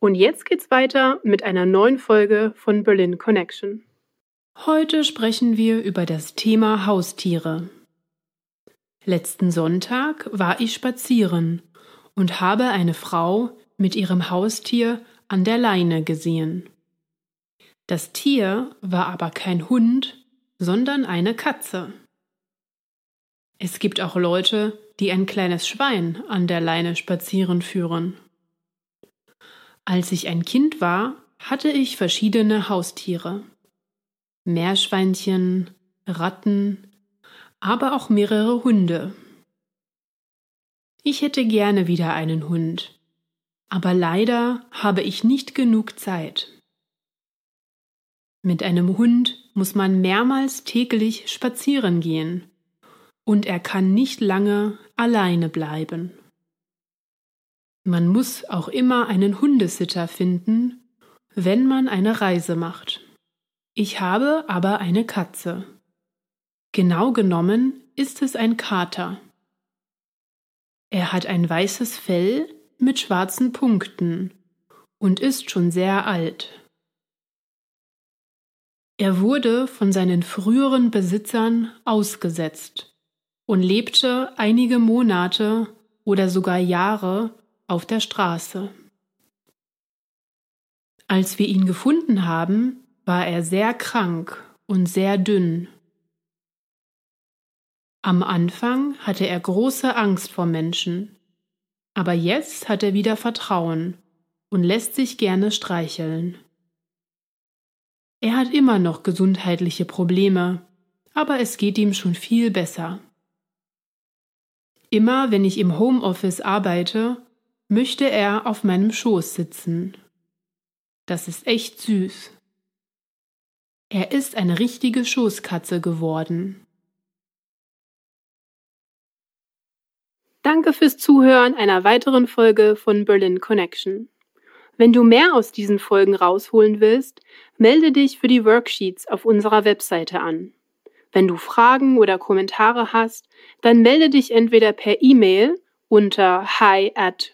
Und jetzt geht's weiter mit einer neuen Folge von Berlin Connection. Heute sprechen wir über das Thema Haustiere. Letzten Sonntag war ich spazieren und habe eine Frau mit ihrem Haustier an der Leine gesehen. Das Tier war aber kein Hund, sondern eine Katze. Es gibt auch Leute, die ein kleines Schwein an der Leine spazieren führen. Als ich ein Kind war, hatte ich verschiedene Haustiere. Meerschweinchen, Ratten, aber auch mehrere Hunde. Ich hätte gerne wieder einen Hund, aber leider habe ich nicht genug Zeit. Mit einem Hund muss man mehrmals täglich spazieren gehen, und er kann nicht lange alleine bleiben. Man muss auch immer einen Hundesitter finden, wenn man eine Reise macht. Ich habe aber eine Katze. Genau genommen ist es ein Kater. Er hat ein weißes Fell mit schwarzen Punkten und ist schon sehr alt. Er wurde von seinen früheren Besitzern ausgesetzt und lebte einige Monate oder sogar Jahre auf der Straße. Als wir ihn gefunden haben, war er sehr krank und sehr dünn. Am Anfang hatte er große Angst vor Menschen, aber jetzt hat er wieder Vertrauen und lässt sich gerne streicheln. Er hat immer noch gesundheitliche Probleme, aber es geht ihm schon viel besser. Immer wenn ich im Homeoffice arbeite, möchte er auf meinem Schoß sitzen. Das ist echt süß. Er ist eine richtige Schoßkatze geworden. Danke fürs Zuhören einer weiteren Folge von Berlin Connection. Wenn du mehr aus diesen Folgen rausholen willst, melde dich für die Worksheets auf unserer Webseite an. Wenn du Fragen oder Kommentare hast, dann melde dich entweder per E-Mail unter hi at